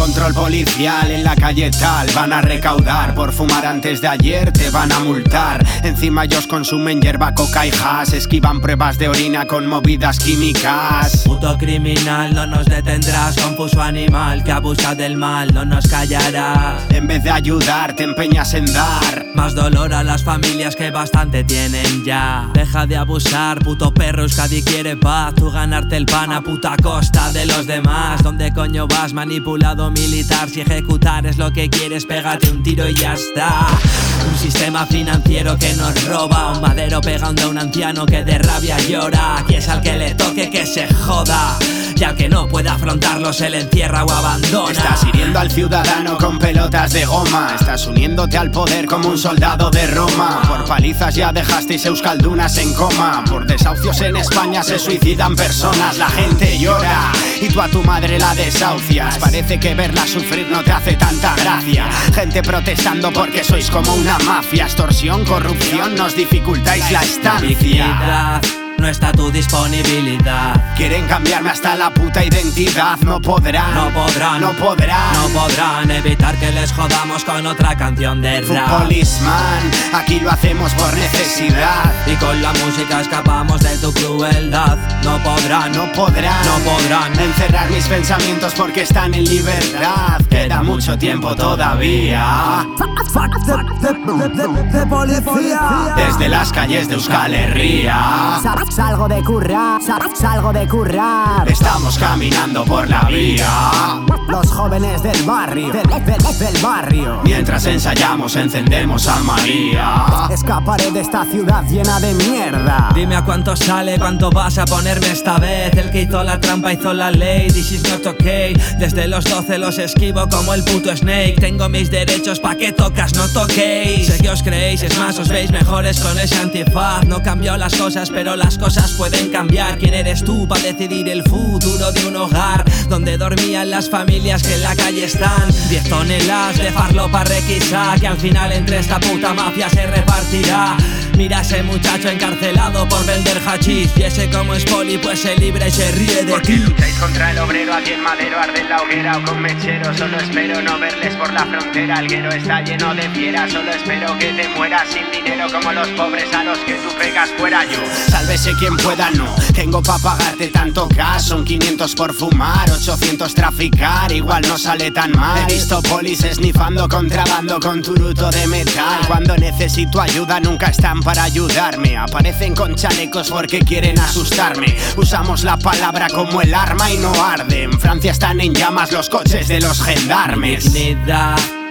control policial en la calle tal. Van a recaudar por fumar antes de ayer Te van a multar. Encima ellos consumen hierba, coca y hash Esquivan pruebas de orina con movidas químicas. Puto criminal, no nos detendrás. Confuso animal que abusa del mal No nos callará. En vez de ayudar te empeñas en dar. Más dolor a las familias que bastante tienen ya. Deja de abusar, puto perro Euskadi quiere paz. Tú ganarte el pan a puta costa de los demás. ¿Dónde coño vas manipulado militar? Si ejecutar es lo que quieres pégate un tiro y ya está. Un sistema financiero que nos roba. Un madero pegando a un anciano que de rabia llora. Aquí es al que le toque que se joda. Y al que no pueda afrontarlo se le encierra o abandona. Estás hiriendo al ciudadano con pelotas de goma. Estás uniéndote al poder como un soldado de Roma. Por palizas ya dejasteis Euskaldunas en coma. Por desahucios en España se suicidan personas. La gente llora y tú a tu madre la desahucias. Parece que verla sufrir no te hace tanta gracia. Gente protestando porque sois como una mafia. Extorsión, corrupción, nos dificultáis la estancia no está tu disponibilidad. Quieren cambiarme hasta la puta identidad, no podrán, no podrán, no podrán, no podrán evitar que les jodamos con otra canción de rap. Policeman, aquí lo hacemos por necesidad y con la música escapamos de tu crueldad. No podrán, no podrán, no podrán encerrar mis pensamientos porque están en libertad. Queda mucho tiempo todavía. De policía. Desde las calles de Euskal Herria. Salgo de currar, salgo de currar. Estamos caminando por la vía. Los jóvenes del barrio, del, del, barrio. Mientras ensayamos, encendemos a María. Escaparé de esta ciudad llena de mierda. Dime a cuánto sale, cuánto vas a ponerme esta vez. El que hizo la trampa hizo la ley. This is not okay. Desde los 12 los esquivo como el puto Snake. Tengo mis derechos, pa' que tocas, no toquéis. Sé que os creéis, es más, os veis mejores con ese antifaz. No cambió las cosas, pero las cosas pueden cambiar. ¿Quién eres tú para decidir el futuro de un hogar donde dormían las familias que en la calle están? Diez toneladas de farlo para requisar que al final entre esta puta mafia se repartirá. Mira ese muchacho encarcelado por vender hachís. Y ese como es poli pues se libra y se ríe de ti. lucháis contra el obrero, aquí en madero arde la hoguera o con mechero. Solo espero no verles por la frontera. Alguero está lleno de fieras, solo espero que te mueras sin dinero Como los pobres a los que tú pegas fuera. Yo Sálvese quien pueda, no Tengo pa' pagarte tanto gas Son 500 por fumar, 800 traficar. Igual no sale tan mal. He visto polis esnifando contrabando con turuto de metal. Cuando necesito ayuda nunca están para ayudarme. Aparecen con chalecos porque quieren asustarme. Usamos la palabra como el arma y no arde. En Francia están en llamas los coches de los gendarmes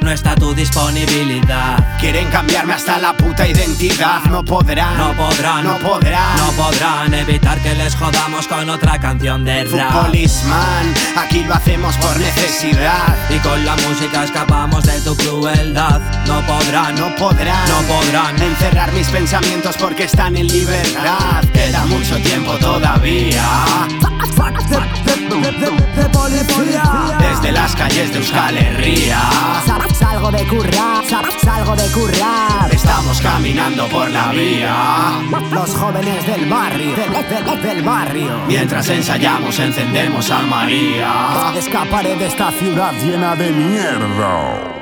no está tu disponibilidad. Quieren cambiarme hasta la puta identidad, no podrán, no podrán, no podrán, no podrán evitar que les jodamos con otra canción de rap. Policeman, aquí lo hacemos por necesidad y con la música escapamos de tu crueldad. No podrán, no podrán, no podrán encerrar mis pensamientos porque están en libertad. Queda mucho tiempo todavía. Desde las calles de Euskal Herria Salgo de currar, salgo de currar Estamos caminando por la vía. Los jóvenes del barrio, del, del barrio. Mientras ensayamos encendemos a María. Escaparé de esta ciudad llena de mierda